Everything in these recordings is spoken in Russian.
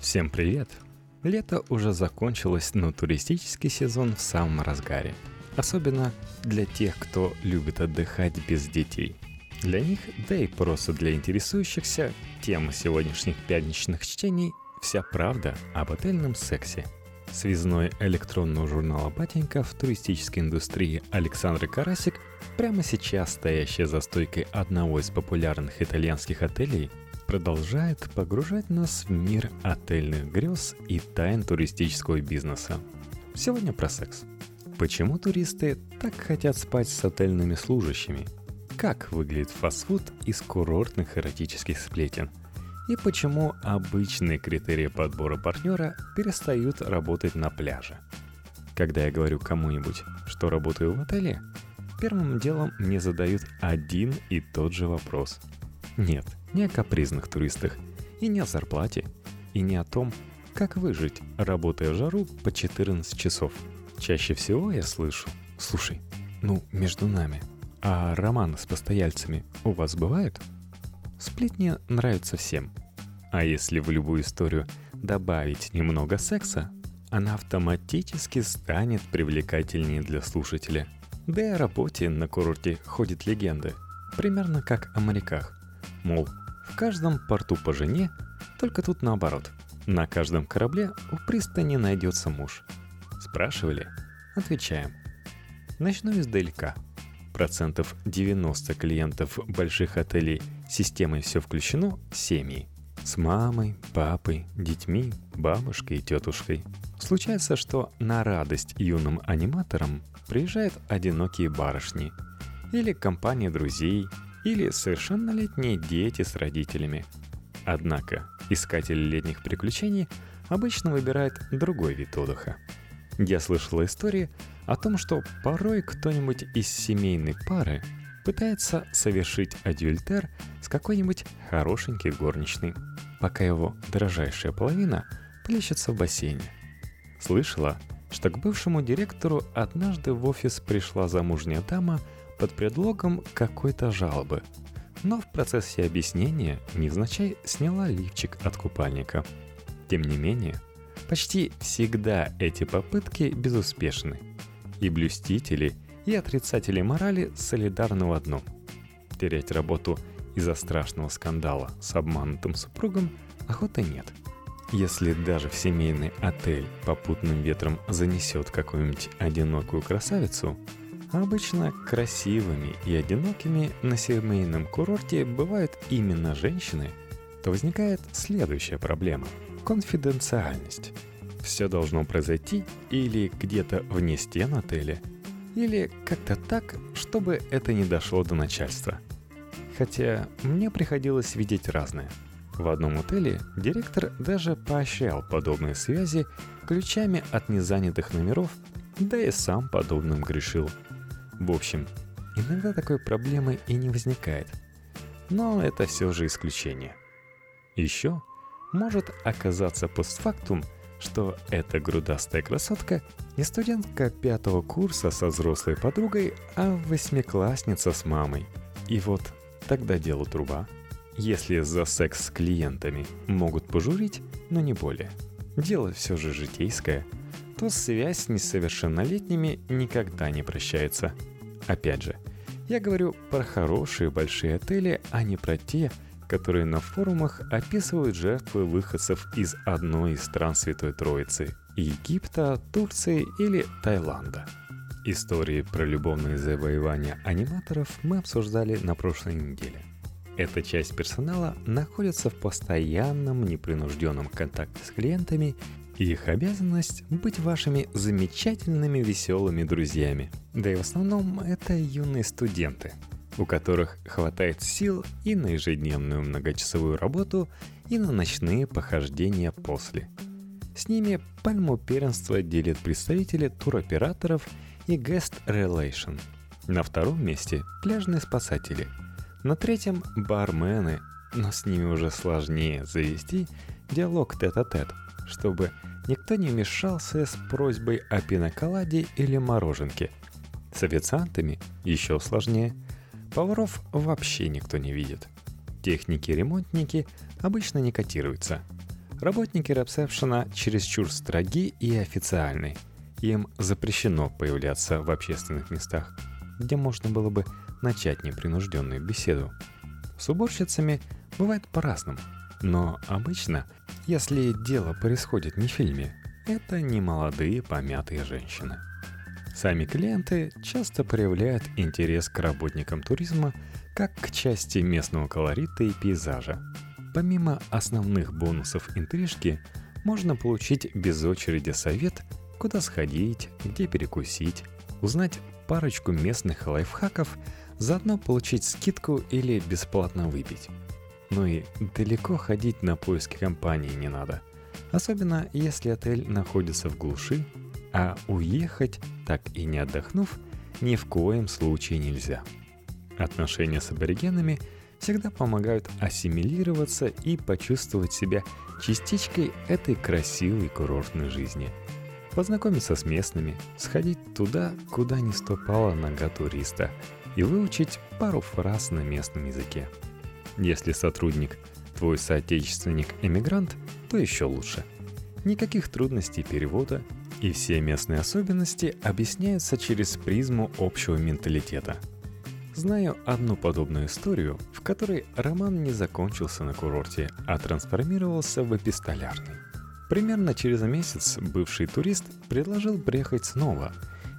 Всем привет! Лето уже закончилось, но туристический сезон в самом разгаре. Особенно для тех, кто любит отдыхать без детей. Для них, да и просто для интересующихся, тема сегодняшних пятничных чтений – вся правда об отельном сексе. Связной электронного журнала «Батенька» в туристической индустрии Александр Карасик, прямо сейчас стоящая за стойкой одного из популярных итальянских отелей – продолжает погружать нас в мир отельных грез и тайн туристического бизнеса. Сегодня про секс. Почему туристы так хотят спать с отельными служащими? Как выглядит фастфуд из курортных эротических сплетен? И почему обычные критерии подбора партнера перестают работать на пляже? Когда я говорю кому-нибудь, что работаю в отеле, первым делом мне задают один и тот же вопрос. Нет, не о капризных туристах, и не о зарплате, и не о том, как выжить, работая в жару по 14 часов. Чаще всего я слышу, слушай, ну, между нами, а романы с постояльцами у вас бывают? Сплетни нравятся всем. А если в любую историю добавить немного секса, она автоматически станет привлекательнее для слушателя. Да и о работе на курорте ходят легенды, примерно как о моряках. Мол, в каждом порту по жене, только тут наоборот. На каждом корабле у пристани найдется муж. Спрашивали? Отвечаем. Начну издалека. Процентов 90 клиентов больших отелей системой «Все включено» — семьи. С мамой, папой, детьми, бабушкой и тетушкой. Случается, что на радость юным аниматорам приезжают одинокие барышни. Или компания друзей, или совершеннолетние дети с родителями. Однако искатели летних приключений обычно выбирают другой вид отдыха. Я слышала истории о том, что порой кто-нибудь из семейной пары пытается совершить адюльтер с какой-нибудь хорошенькой горничной, пока его дорожайшая половина плещется в бассейне. Слышала, что к бывшему директору однажды в офис пришла замужняя дама – под предлогом какой-то жалобы. Но в процессе объяснения невзначай сняла лифчик от купальника. Тем не менее, почти всегда эти попытки безуспешны. И блюстители, и отрицатели морали солидарны в одном. Терять работу из-за страшного скандала с обманутым супругом охоты нет. Если даже в семейный отель попутным ветром занесет какую-нибудь одинокую красавицу, Обычно красивыми и одинокими на семейном курорте бывают именно женщины, то возникает следующая проблема – конфиденциальность. Все должно произойти или где-то вне стен отеля, или как-то так, чтобы это не дошло до начальства. Хотя мне приходилось видеть разное. В одном отеле директор даже поощрял подобные связи ключами от незанятых номеров, да и сам подобным грешил – в общем, иногда такой проблемы и не возникает. Но это все же исключение. Еще может оказаться постфактум, что эта грудастая красотка не студентка пятого курса со взрослой подругой, а восьмиклассница с мамой. И вот тогда дело труба. Если за секс с клиентами могут пожурить, но не более. Дело все же житейское – то связь с несовершеннолетними никогда не прощается. Опять же, я говорю про хорошие большие отели, а не про те, которые на форумах описывают жертвы выходцев из одной из стран Святой Троицы – Египта, Турции или Таиланда. Истории про любовные завоевания аниматоров мы обсуждали на прошлой неделе. Эта часть персонала находится в постоянном непринужденном контакте с клиентами их обязанность — быть вашими замечательными веселыми друзьями. Да и в основном это юные студенты, у которых хватает сил и на ежедневную многочасовую работу, и на ночные похождения после. С ними пальму первенства делят представители туроператоров и guest relation. На втором месте – пляжные спасатели. На третьем – бармены, но с ними уже сложнее завести диалог тет-а-тет, чтобы никто не вмешался с просьбой о пиноколаде или мороженке. С официантами еще сложнее. Поваров вообще никто не видит. Техники-ремонтники обычно не котируются. Работники ресепшена чересчур строги и официальны. Им запрещено появляться в общественных местах, где можно было бы начать непринужденную беседу. С уборщицами бывает по-разному, но обычно, если дело происходит не в фильме, это не молодые помятые женщины. Сами клиенты часто проявляют интерес к работникам туризма как к части местного колорита и пейзажа. Помимо основных бонусов интрижки, можно получить без очереди совет, куда сходить, где перекусить, узнать парочку местных лайфхаков, заодно получить скидку или бесплатно выпить. Ну и далеко ходить на поиски компании не надо. Особенно если отель находится в глуши, а уехать, так и не отдохнув, ни в коем случае нельзя. Отношения с аборигенами всегда помогают ассимилироваться и почувствовать себя частичкой этой красивой курортной жизни. Познакомиться с местными, сходить туда, куда не ступала нога туриста, и выучить пару фраз на местном языке. Если сотрудник твой соотечественник-эмигрант, то еще лучше. Никаких трудностей перевода, и все местные особенности объясняются через призму общего менталитета – Знаю одну подобную историю, в которой роман не закончился на курорте, а трансформировался в эпистолярный. Примерно через месяц бывший турист предложил приехать снова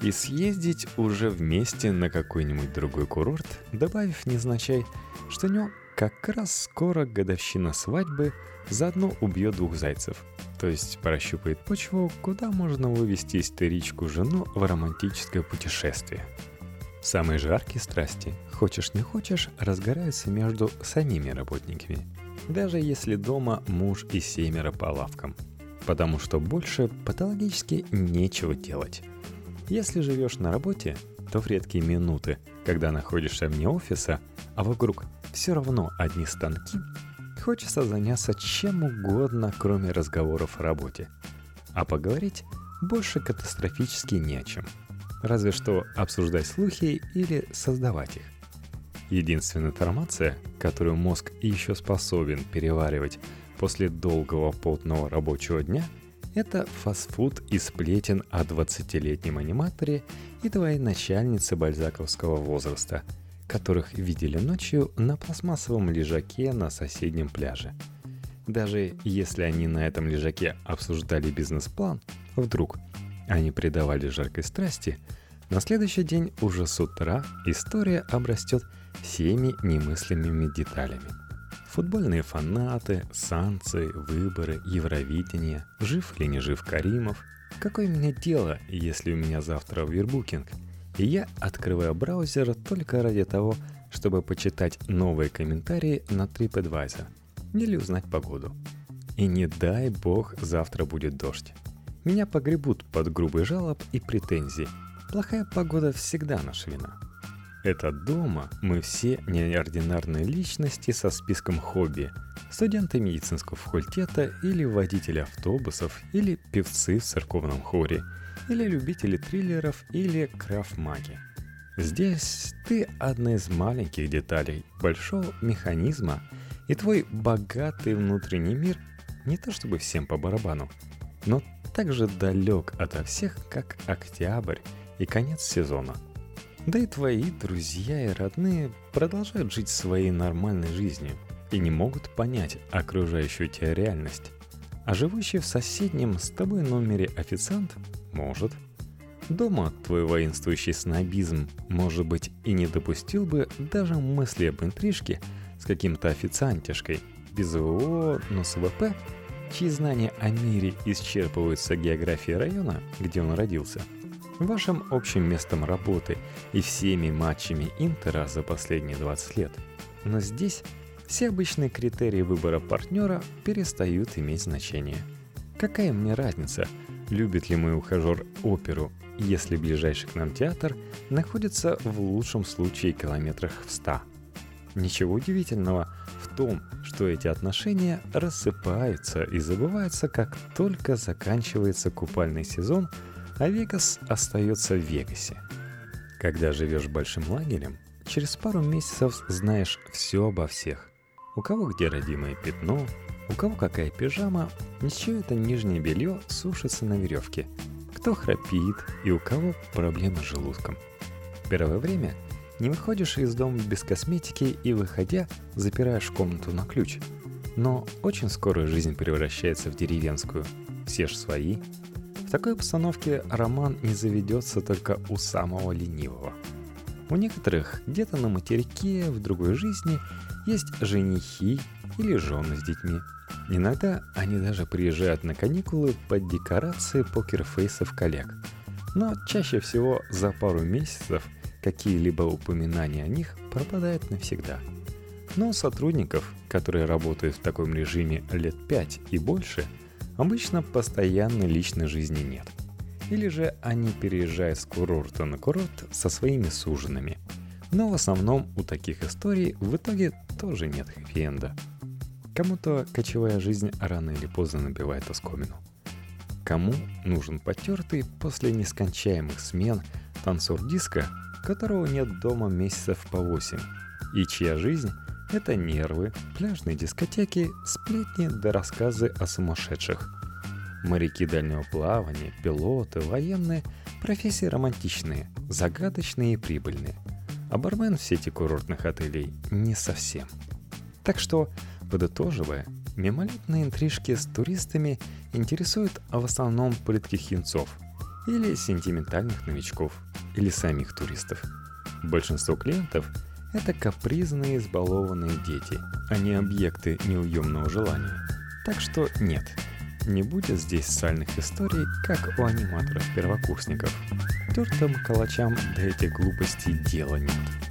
и съездить уже вместе на какой-нибудь другой курорт, добавив незначай, что у него как раз скоро годовщина свадьбы, заодно убьет двух зайцев. То есть прощупает почву, куда можно вывести истеричку жену в романтическое путешествие. Самые жаркие страсти, хочешь не хочешь, разгораются между самими работниками. Даже если дома муж и семеро по лавкам. Потому что больше патологически нечего делать. Если живешь на работе, то в редкие минуты, когда находишься вне офиса, а вокруг все равно одни станки, хочется заняться чем угодно, кроме разговоров о работе. А поговорить больше катастрофически не о чем – разве что обсуждать слухи или создавать их. Единственная информация, которую мозг еще способен переваривать после долгого потного рабочего дня, это фастфуд и сплетен о 20-летнем аниматоре и твоей начальнице бальзаковского возраста, которых видели ночью на пластмассовом лежаке на соседнем пляже. Даже если они на этом лежаке обсуждали бизнес-план, вдруг – они предавали жаркой страсти, на следующий день уже с утра история обрастет всеми немыслимыми деталями. Футбольные фанаты, санкции, выборы, Евровидение, жив или не жив Каримов. Какое мне дело, если у меня завтра вербукинг? И я открываю браузер только ради того, чтобы почитать новые комментарии на TripAdvisor или узнать погоду. И не дай бог завтра будет дождь. Меня погребут под грубый жалоб и претензий. Плохая погода всегда наша вина. Это дома мы все неординарные личности со списком хобби. Студенты медицинского факультета или водители автобусов, или певцы в церковном хоре, или любители триллеров, или крафт-маги. Здесь ты одна из маленьких деталей большого механизма, и твой богатый внутренний мир не то чтобы всем по барабану, но так же далек ото всех, как октябрь и конец сезона. Да и твои друзья и родные продолжают жить своей нормальной жизнью и не могут понять окружающую тебя реальность. А живущий в соседнем с тобой номере официант может. Дома твой воинствующий снобизм, может быть, и не допустил бы даже мысли об интрижке с каким-то официантишкой без ООО, но с ВП чьи знания о мире исчерпываются географией района, где он родился, вашим общим местом работы и всеми матчами Интера за последние 20 лет. Но здесь все обычные критерии выбора партнера перестают иметь значение. Какая мне разница, любит ли мой ухажер оперу, если ближайший к нам театр находится в лучшем случае километрах в 100? Ничего удивительного в том, что эти отношения рассыпаются и забываются, как только заканчивается купальный сезон, а Вегас остается в Вегасе. Когда живешь большим лагерем, через пару месяцев знаешь все обо всех. У кого где родимое пятно, У кого какая пижама, ничего это нижнее белье сушится на веревке. Кто храпит и у кого проблемы с желудком. Первое время не выходишь из дома без косметики и, выходя, запираешь комнату на ключ. Но очень скоро жизнь превращается в деревенскую. Все ж свои. Такой обстановке роман не заведется только у самого ленивого. У некоторых где-то на материке, в другой жизни есть женихи или жены с детьми. Иногда они даже приезжают на каникулы под декорации покерфейсов коллег. Но чаще всего за пару месяцев – какие-либо упоминания о них пропадают навсегда. Но сотрудников, которые работают в таком режиме лет 5 и больше, обычно постоянной личной жизни нет. Или же они переезжают с курорта на курорт со своими суженными. Но в основном у таких историй в итоге тоже нет хэппи-энда. Кому-то кочевая жизнь рано или поздно набивает оскомину. Кому нужен потертый после нескончаемых смен танцор диска которого нет дома месяцев по восемь, и чья жизнь — это нервы, пляжные дискотеки, сплетни да рассказы о сумасшедших. Моряки дальнего плавания, пилоты, военные — профессии романтичные, загадочные и прибыльные. А бармен в сети курортных отелей не совсем. Так что, подытоживая, мимолетные интрижки с туристами интересуют в основном плитких юнцов или сентиментальных новичков – или самих туристов. Большинство клиентов – это капризные избалованные дети, а не объекты неуемного желания. Так что нет, не будет здесь сальных историй, как у аниматоров-первокурсников. Тертым калачам до этих глупостей дела нет.